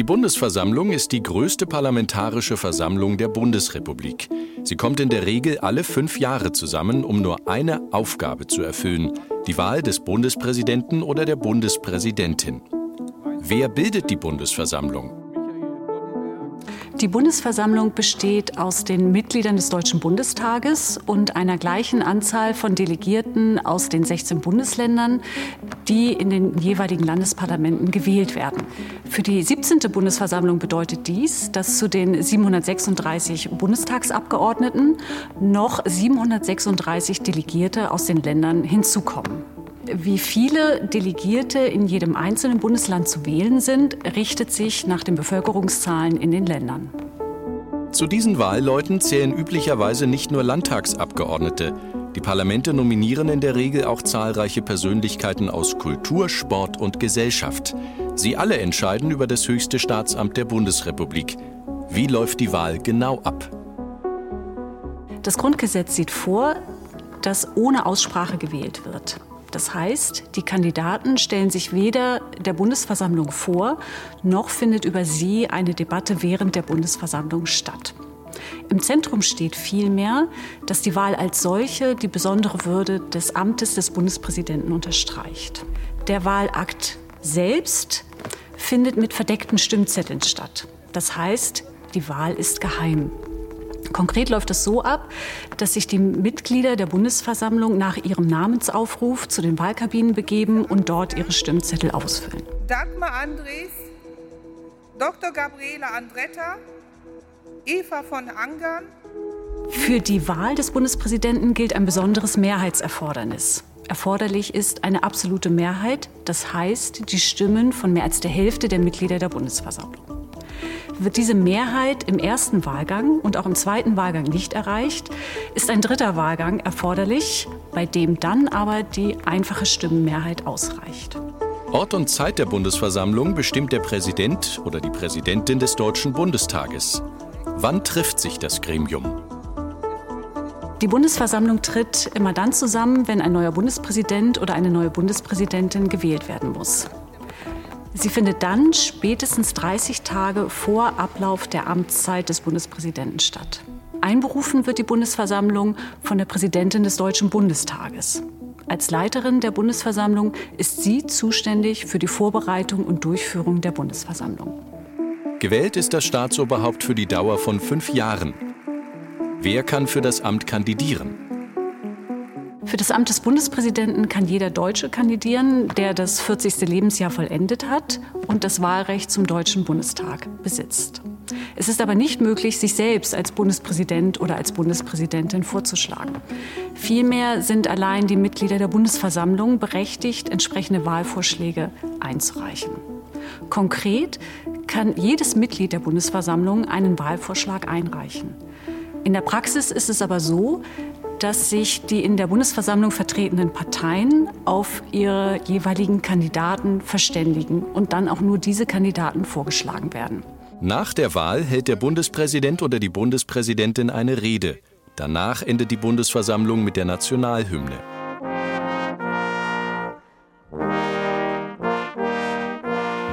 Die Bundesversammlung ist die größte parlamentarische Versammlung der Bundesrepublik. Sie kommt in der Regel alle fünf Jahre zusammen, um nur eine Aufgabe zu erfüllen, die Wahl des Bundespräsidenten oder der Bundespräsidentin. Wer bildet die Bundesversammlung? Die Bundesversammlung besteht aus den Mitgliedern des Deutschen Bundestages und einer gleichen Anzahl von Delegierten aus den 16 Bundesländern, die in den jeweiligen Landesparlamenten gewählt werden. Für die 17. Bundesversammlung bedeutet dies, dass zu den 736 Bundestagsabgeordneten noch 736 Delegierte aus den Ländern hinzukommen. Wie viele Delegierte in jedem einzelnen Bundesland zu wählen sind, richtet sich nach den Bevölkerungszahlen in den Ländern. Zu diesen Wahlleuten zählen üblicherweise nicht nur Landtagsabgeordnete. Die Parlamente nominieren in der Regel auch zahlreiche Persönlichkeiten aus Kultur, Sport und Gesellschaft. Sie alle entscheiden über das höchste Staatsamt der Bundesrepublik. Wie läuft die Wahl genau ab? Das Grundgesetz sieht vor, dass ohne Aussprache gewählt wird. Das heißt, die Kandidaten stellen sich weder der Bundesversammlung vor, noch findet über sie eine Debatte während der Bundesversammlung statt. Im Zentrum steht vielmehr, dass die Wahl als solche die besondere Würde des Amtes des Bundespräsidenten unterstreicht. Der Wahlakt selbst findet mit verdeckten Stimmzetteln statt. Das heißt, die Wahl ist geheim. Konkret läuft es so ab, dass sich die Mitglieder der Bundesversammlung nach ihrem Namensaufruf zu den Wahlkabinen begeben und dort ihre Stimmzettel ausfüllen. Dagmar Andres, Dr. Gabriele Andretta, Eva von Angern. Für die Wahl des Bundespräsidenten gilt ein besonderes Mehrheitserfordernis. Erforderlich ist eine absolute Mehrheit, das heißt die Stimmen von mehr als der Hälfte der Mitglieder der Bundesversammlung. Wird diese Mehrheit im ersten Wahlgang und auch im zweiten Wahlgang nicht erreicht, ist ein dritter Wahlgang erforderlich, bei dem dann aber die einfache Stimmenmehrheit ausreicht. Ort und Zeit der Bundesversammlung bestimmt der Präsident oder die Präsidentin des Deutschen Bundestages. Wann trifft sich das Gremium? Die Bundesversammlung tritt immer dann zusammen, wenn ein neuer Bundespräsident oder eine neue Bundespräsidentin gewählt werden muss. Sie findet dann spätestens 30 Tage vor Ablauf der Amtszeit des Bundespräsidenten statt. Einberufen wird die Bundesversammlung von der Präsidentin des Deutschen Bundestages. Als Leiterin der Bundesversammlung ist sie zuständig für die Vorbereitung und Durchführung der Bundesversammlung. Gewählt ist das Staatsoberhaupt für die Dauer von fünf Jahren. Wer kann für das Amt kandidieren? Für das Amt des Bundespräsidenten kann jeder Deutsche kandidieren, der das 40. Lebensjahr vollendet hat und das Wahlrecht zum Deutschen Bundestag besitzt. Es ist aber nicht möglich, sich selbst als Bundespräsident oder als Bundespräsidentin vorzuschlagen. Vielmehr sind allein die Mitglieder der Bundesversammlung berechtigt, entsprechende Wahlvorschläge einzureichen. Konkret kann jedes Mitglied der Bundesversammlung einen Wahlvorschlag einreichen. In der Praxis ist es aber so, dass sich die in der Bundesversammlung vertretenen Parteien auf ihre jeweiligen Kandidaten verständigen und dann auch nur diese Kandidaten vorgeschlagen werden. Nach der Wahl hält der Bundespräsident oder die Bundespräsidentin eine Rede. Danach endet die Bundesversammlung mit der Nationalhymne.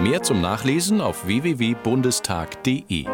Mehr zum Nachlesen auf www.bundestag.de.